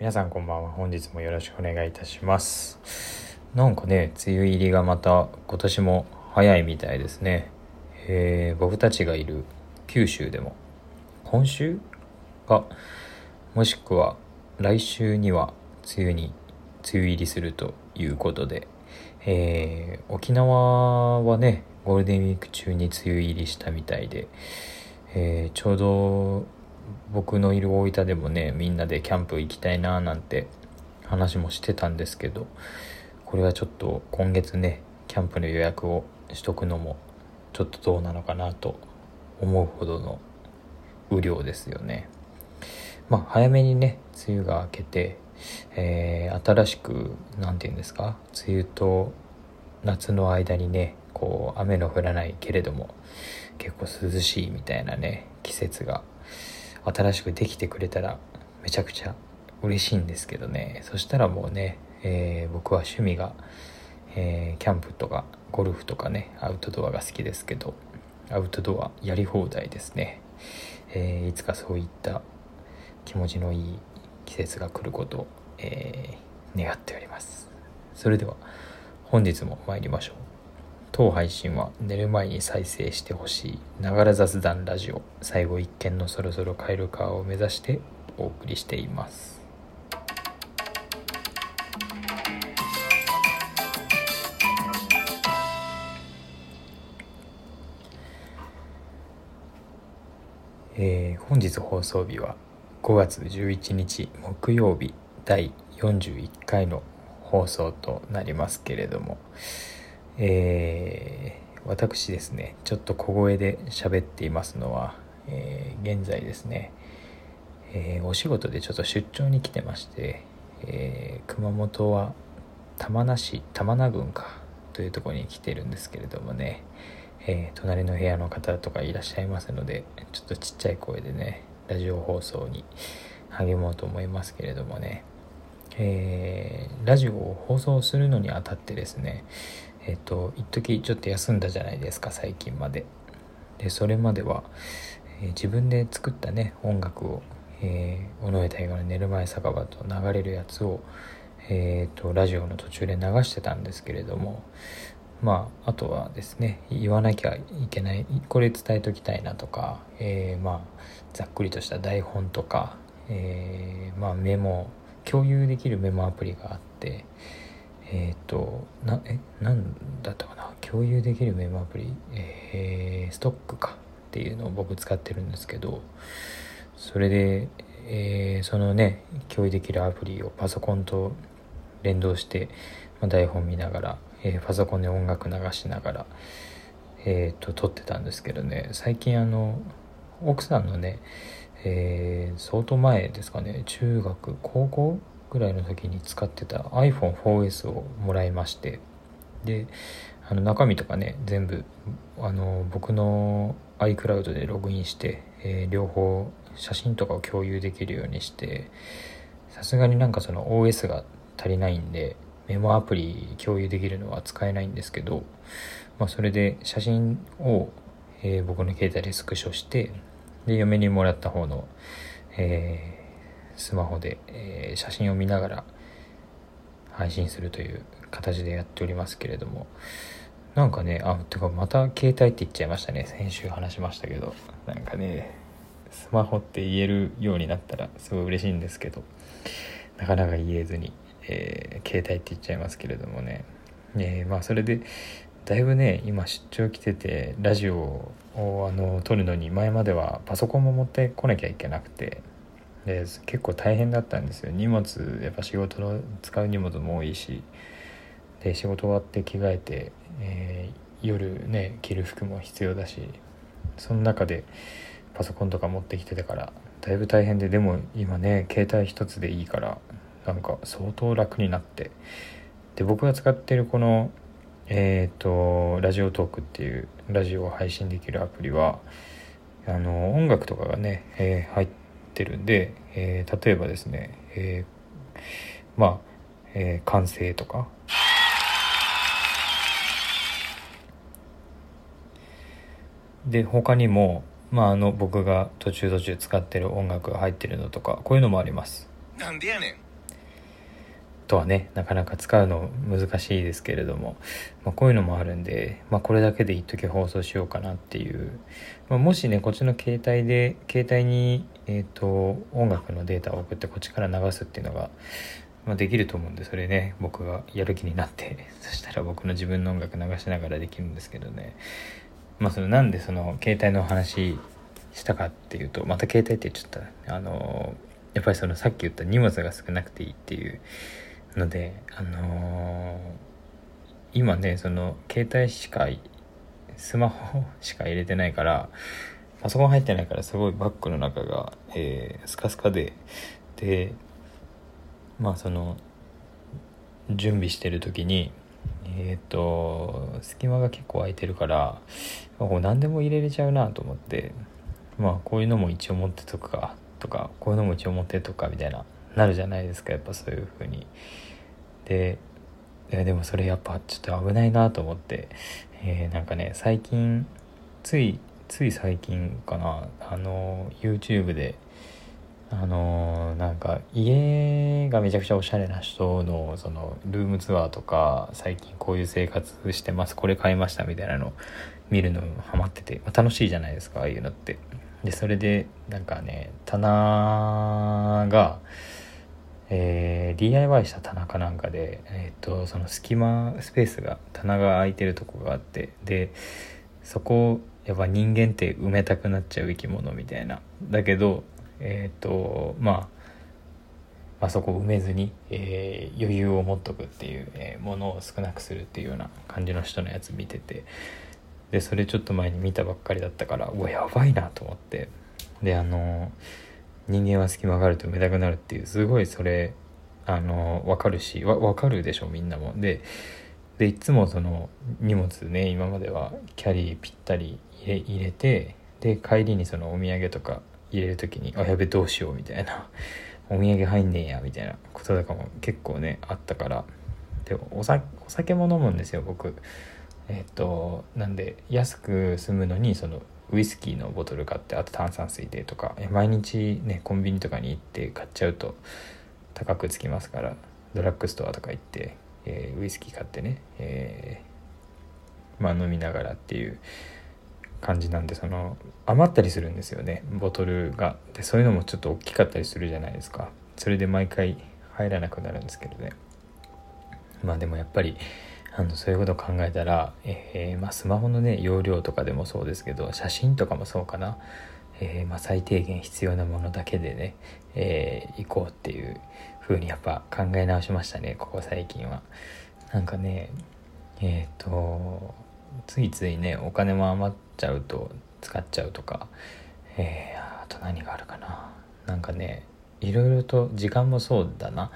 皆さんこんばんは。本日もよろしくお願いいたします。なんかね梅雨入りがまた今年も早いみたいですね、えー、僕たちがいる九州でも今週かもしくは来週には梅雨に梅雨入りするということで、えー、沖縄はねゴールデンウィーク中に梅雨入りしたみたいで、えー、ちょうど僕のいる大分でもねみんなでキャンプ行きたいななんて話もしてたんですけどこれはちょっと今月ねキャンプの予約をしとくのもちょっとどうなのかなと思うほどの雨量ですよね。まあ早めにね梅雨が明けて、えー、新しく何て言うんですか梅雨と夏の間にねこう雨の降らないけれども結構涼しいみたいなね季節が新しくできてくれたらめちゃくちゃ嬉しいんですけどね。そしたらもうね、えー、僕は趣味が、えー、キャンプとかゴルフとかねアウトドアが好きですけどアウトドアやり放題ですね、えー、いつかそういった気持ちのいい季節が来ることを、え願っております。それでは本日も参りましょう。当配信は寝る前に再生してほしいながら雑談ラジオ。最後一件のそろそろ帰るかを目指してお送りしています。えー、本日放送日は5月11日木曜日第41回の放送となりますけれども、えー、私ですねちょっと小声で喋っていますのは、えー、現在ですね、えー、お仕事でちょっと出張に来てまして、え熊本は玉名市玉名郡かというとこに来てるんですけれどもね、え隣の部屋の方とかいらっしゃいますのでちょっとちっちゃい声でねラジオ放送に励もうと思いますけれどもねえー、ラジオを放送するのにあたってですねえっ、ー、と一時ちょっと休んだじゃないですか最近まで。でそれまでは、えー、自分で作ったね音楽を、えー、尾上大河の寝る前酒場と流れるやつをえーと、ラジオの途中で流してたんですけれどもまああとはですね言わなきゃいけないこれ伝えときたいなとか、えー、まあざっくりとした台本とか、えー、まあメモ共有できるメモアプリがあってえっ、ー、となえなんだったかな？共有できるメモアプリ、えー、ストックか。っていうのを僕使ってるんですけどそれで、えー、そのね共有できるアプリをパソコンと連動して、まあ、台本見ながら、えー、パソコンで音楽流しながらえっ、ー、と撮ってたんですけどね。最近あの奥さんのねえー、相当前ですかね。中学高校ぐらいの時に使ってた iPhone4S をもらいましてであの中身とかね全部あの僕の iCloud でログインして、えー、両方写真とかを共有できるようにしてさすがになんかその OS が足りないんでメモアプリ共有できるのは使えないんですけど、まあ、それで写真を、えー、僕の携帯でスクショしてで嫁にもらった方の、えー、スマホで、えー、写真を見ながら配信するという形でやっておりますけれども。なんかねあてかまた携帯って言っちゃいましたね。先週話しましたけど。なんかねスマホって言えるようになったらすごい嬉しいんですけど。なかなか言えずに、えー、携帯って言っちゃいますけれどもね、えー、まあそれでだいぶね今出張来ててラジオをあの撮るのに前まではパソコンも持ってこなきゃいけなくて。で結構大変だったんですよ。荷物やっぱ仕事の使う荷物も多いしで仕事終わって着替えて、えー、夜ね着る服も必要だしその中でパソコンとか持ってきてたからだいぶ大変ででも今ね携帯一つでいいからなんか相当楽になってで僕が使ってるこのえっ、ー、とラジオトークっていうラジオを配信できるアプリはあの音楽とかがね、えー、入ってるんで、えー、例えばですね、えまあ、え完成とか。で他にも、まあ、あの僕が途中途中使ってる音楽が入ってるのとかこういうのもあります。なんでやねん。とはねなかなか使うの難しいですけれども、まあ、こういうのもあるんで、まあ、これだけで一時放送しようかなっていう、まあ、もしねこっちの携帯で携帯に、えーと、音楽のデータを送ってこっちから流すっていうのが、まあ、できると思うんでそれね僕がやる気になって そしたら僕の自分の音楽流しながらできるんですけどね。まあそのなんでその携帯の話したかっていうとまた携帯って言っちゃった。あのやっぱりそのさっき言った荷物が少なくていいっていうのであのー、今ねその携帯しかスマホしか入れてないからパソコン入ってないからすごいバッグの中が、えー、スカスカででまあその準備してる時にえっ、ー、と隙間が結構空いてるから何でも入れれちゃうなと思ってまあこういうのも一応持ってとくかとかこういうのも一応持ってとくかみたいななるじゃないですかやっぱそういう風に。ででもそれやっぱちょっと危ないなと思って、えー、なんかね最近ついつい最近かな。あの YouTube であのなんか家がめちゃくちゃおしゃれな人のそのルームツアーとか最近こういう生活してます。これ買いましたみたいなの見るのハマってて、まあ、楽しいじゃないですかああいうのって。でそれでなんかね棚がえー、DIY した棚かなんかで、えーと、その隙間スペースが棚が空いてるとこがあって。でそこやっぱ人間って埋めたくなっちゃう生き物みたいな。だけどえっ、ー、と、まあ、まあそこを埋めずに、えー、余裕を持っとくっていう、えー、ものを少なくするっていうような感じの人のやつ見てて。でそれちょっと前に見たばっかりだったからうわやばいなと思って。であの人間は隙間があると埋めたくなるっていうすごいそれあの分かるし分かるでしょみんなも。ででいつもその荷物ね今まではキャリーぴったり入れ入れてで帰りにそのお土産とか入れる時に「あやべどうしよう」みたいな「お土産入んねえや」みたいなこととかも結構ねあったから。でお酒お酒も飲むんですよ僕。えっ、となんで安く済むのにそのウイスキーのボトル買ってあと炭酸水でとか毎日ねコンビニとかに行って買っちゃうと高くつきますからドラッグストアとか行って、えー、ウイスキー買ってね、えー、まあ飲みながらっていう感じなんでその余ったりするんですよねボトルが。でそういうのもちょっと大きかったりするじゃないですか。それで毎回入らなくなるんですけどね。まあでもやっぱりあのそういうことを考えたら、えー、まあ、スマホのね容量とかでもそうですけど写真とかもそうかな、えー、まあ、最低限必要なものだけでね、えー、行こうっていう風にやっぱ考え直しましたねここ最近は。なんかねえっ、とついついねお金も余っちゃうと使っちゃうとか、えあと何があるかななんかねいろいろと時間もそうだな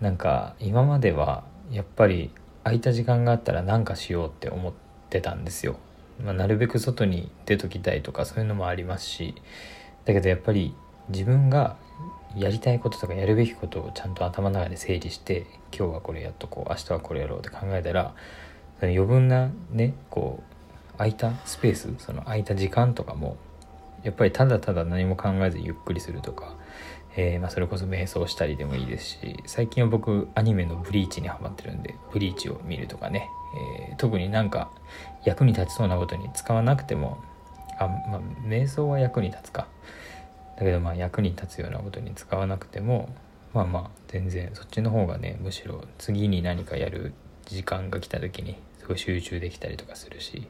なんか今まではやっぱり空いた時間があったら何かしようって思ってたんですよ。まあ、なるべく外に出ときたいとかそういうのもありますしだけどやっぱり自分がやりたいこととかやるべきことをちゃんと頭の中で整理して今日はこれやっとこう明日はこれやろうって考えたらその余分なねこう空いたスペースその空いた時間とかもやっぱりただただ何も考えずゆっくりするとかえー、まあ、それこそ瞑想したりでもいいですし最近は僕アニメのブリーチにハマってるんでブリーチを見るとかね、えー、特になんか役に立ちそうなことに使わなくてもあまあ瞑想は役に立つか。だけどまあ役に立つようなことに使わなくてもまあまあ全然そっちの方がねむしろ次に何かやる時間が来た時にすごい集中できたりとかするし、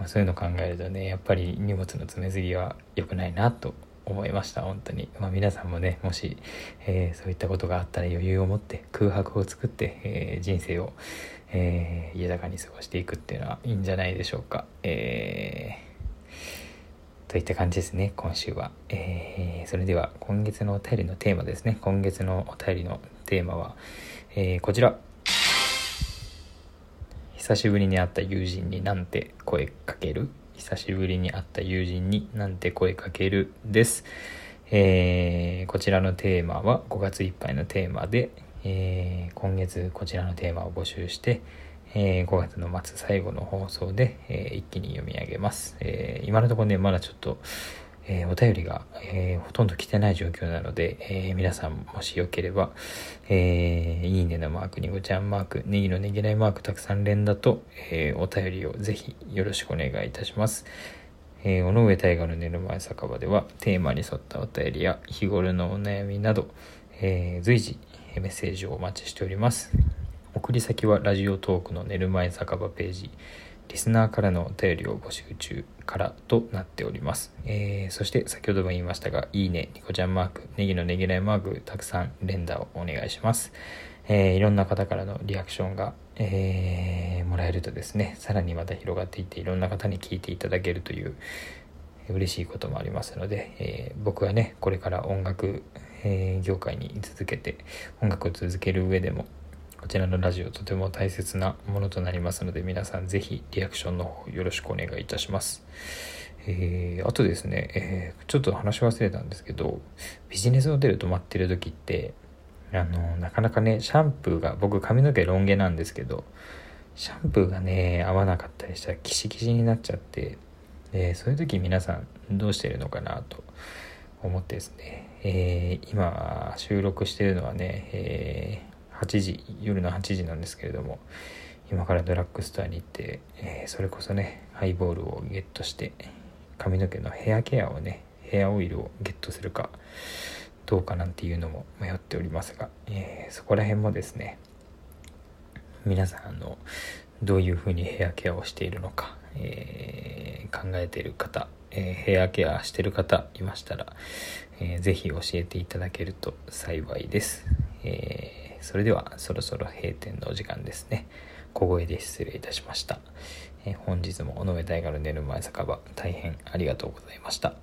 まあ、そういうの考えるとねやっぱり荷物の詰めすぎは良くないなと思いました本当に、まあ、皆さんもねもし、えー、そういったことがあったら余裕を持って空白を作って、えー、人生を、えー、豊かに過ごしていくっていうのはいいんじゃないでしょうか、えーといった感じですね今週は、えそれでは今月のお便りのテーマですね。今月のお便りのテーマは、えこちら。久しぶりに会った友人になんて声かける？久しぶりに会った友人になんて声かける？です。えー、こちらのテーマは5月いっぱいのテーマで、えー、今月こちらのテーマを募集して、えー、5月の末最後の放送で、え一気に読み上げます。え今のところね、まだちょっとえー、お便りが、えー、ほとんど来てない状況なので、えー、皆さんもしよければ、えいいねのマーク、にごちゃんマーク、ネギのねぎらいマークたくさん連打と、えお便りをぜひよろしくお願いいたします。え尾上大河の寝る前酒場ではテーマに沿ったお便りや日頃のお悩みなど、え随時メッセージをお待ちしております。送り先はラジオトークの寝る前酒場ページ、リスナーからのお便りを募集中からとなっております。えー、そして先ほども言いましたが、いいね、ニコちゃんマーク、ネギのねぎらいマーク、たくさん連打をお願いします。えー、いろんな方からのリアクションが、えー、もらえるとですね、さらにまた広がっていって、いろんな方に聞いていただけるという、嬉しいこともありますので、えー、僕はね、これから音楽、え業界に続けて、音楽を続ける上でも、こちらのラジオとても大切なものとなりますので皆さんぜひリアクションの方よろしくお願いいたします。えー、あとですね、えー、ちょっと話忘れたんですけどビジネスホテル泊まってる時ってあのなかなかねシャンプーが僕髪の毛ロン毛なんですけどシャンプーがね合わなかったりしたらキシキシになっちゃって、え、そういう時皆さんどうしてるのかなと思ってですね、えー、今収録してるのはね、えー8時夜の8時なんですけれども今からドラッグストアに行って、えー、それこそねハイボールをゲットして髪の毛のヘアケアをねヘアオイルをゲットするかどうかなんていうのも迷っておりますが、えー、そこら辺もですね皆さんあのどういうふうにヘアケアをしているのか、えー、考えている方、えー、ヘアケアしてる方いましたら、えー、ぜひ教えていただけると幸いです。えーそれではそろそろ閉店のお時間ですね。小声で失礼いたしました。え、本日も尾上大河の寝る前酒場大変ありがとうございました。